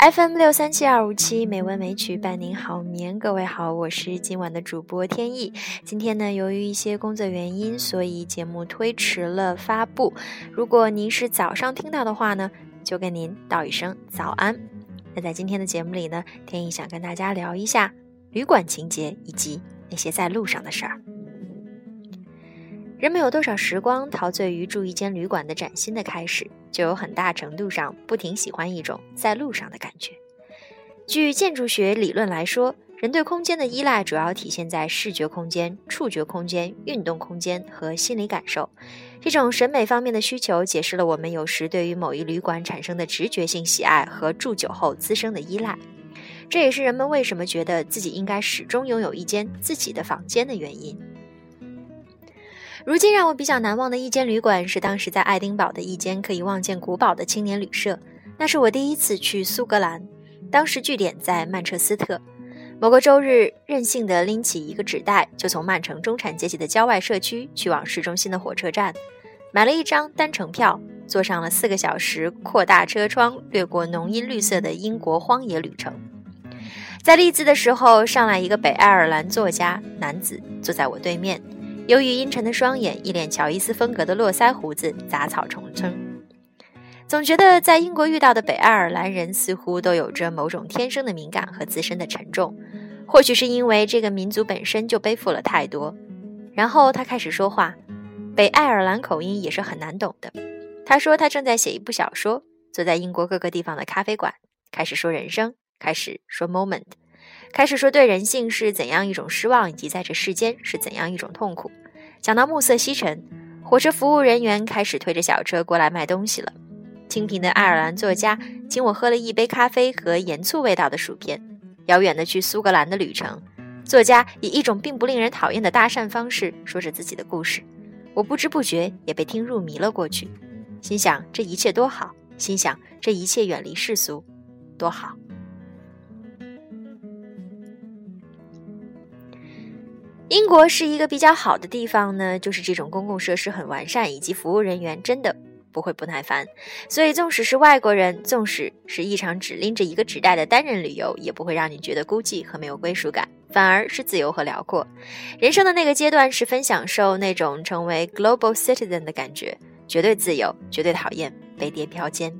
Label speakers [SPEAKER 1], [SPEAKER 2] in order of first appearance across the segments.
[SPEAKER 1] FM 六三七二五七美文美曲伴您好眠，各位好，我是今晚的主播天意。今天呢，由于一些工作原因，所以节目推迟了发布。如果您是早上听到的话呢，就跟您道一声早安。那在今天的节目里呢，天意想跟大家聊一下旅馆情节以及那些在路上的事儿。人们有多少时光陶醉于住一间旅馆的崭新的开始，就有很大程度上不停喜欢一种在路上的感觉。据建筑学理论来说，人对空间的依赖主要体现在视觉空间、触觉空间、运动空间和心理感受。这种审美方面的需求，解释了我们有时对于某一旅馆产生的直觉性喜爱和住久后滋生的依赖。这也是人们为什么觉得自己应该始终拥有一间自己的房间的原因。如今让我比较难忘的一间旅馆是当时在爱丁堡的一间可以望见古堡的青年旅社。那是我第一次去苏格兰，当时据点在曼彻斯特。某个周日，任性地拎起一个纸袋，就从曼城中产阶级的郊外社区去往市中心的火车站，买了一张单程票，坐上了四个小时扩大车窗、掠过浓荫绿色的英国荒野旅程。在利兹的时候，上来一个北爱尔兰作家男子，坐在我对面。由于阴沉的双眼，一脸乔伊斯风格的络腮胡子，杂草丛生。总觉得在英国遇到的北爱尔兰人似乎都有着某种天生的敏感和自身的沉重，或许是因为这个民族本身就背负了太多。然后他开始说话，北爱尔兰口音也是很难懂的。他说他正在写一部小说，坐在英国各个地方的咖啡馆，开始说人生，开始说 moment。开始说对人性是怎样一种失望，以及在这世间是怎样一种痛苦。讲到暮色西沉，火车服务人员开始推着小车过来卖东西了。清贫的爱尔兰作家请我喝了一杯咖啡和盐醋味道的薯片。遥远的去苏格兰的旅程，作家以一种并不令人讨厌的搭讪方式说着自己的故事。我不知不觉也被听入迷了过去，心想这一切多好，心想这一切远离世俗，多好。英国是一个比较好的地方呢，就是这种公共设施很完善，以及服务人员真的不会不耐烦。所以，纵使是外国人，纵使是一场只拎着一个纸袋的单人旅游，也不会让你觉得孤寂和没有归属感，反而是自由和辽阔。人生的那个阶段，十分享受那种成为 global citizen 的感觉，绝对自由，绝对讨厌被叠标签。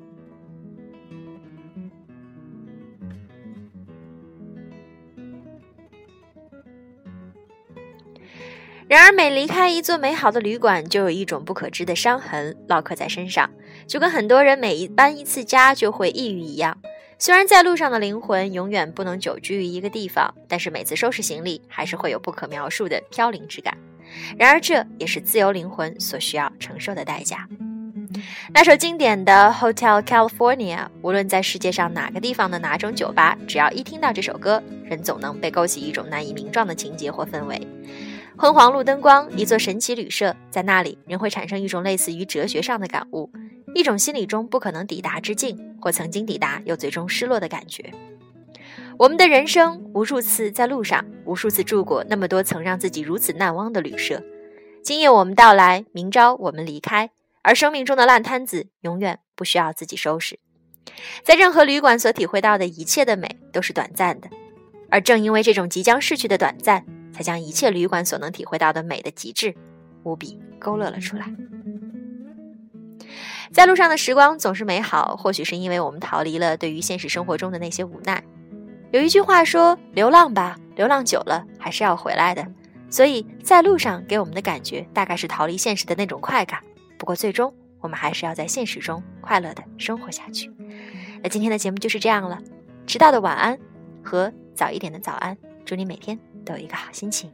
[SPEAKER 1] 然而，每离开一座美好的旅馆，就有一种不可知的伤痕烙刻在身上，就跟很多人每一搬一次家就会抑郁一样。虽然在路上的灵魂永远不能久居于一个地方，但是每次收拾行李，还是会有不可描述的飘零之感。然而，这也是自由灵魂所需要承受的代价。那首经典的《Hotel California》，无论在世界上哪个地方的哪种酒吧，只要一听到这首歌，人总能被勾起一种难以名状的情节或氛围。昏黄路灯光，一座神奇旅社，在那里，人会产生一种类似于哲学上的感悟，一种心理中不可能抵达之境，或曾经抵达又最终失落的感觉。我们的人生，无数次在路上，无数次住过那么多曾让自己如此难忘的旅社。今夜我们到来，明朝我们离开，而生命中的烂摊子，永远不需要自己收拾。在任何旅馆所体会到的一切的美，都是短暂的，而正因为这种即将逝去的短暂。才将一切旅馆所能体会到的美的极致，无比勾勒了出来。在路上的时光总是美好，或许是因为我们逃离了对于现实生活中的那些无奈。有一句话说：“流浪吧，流浪久了还是要回来的。”所以在路上给我们的感觉大概是逃离现实的那种快感。不过最终我们还是要在现实中快乐的生活下去。那今天的节目就是这样了，迟到的晚安和早一点的早安，祝你每天。都有一个好心情。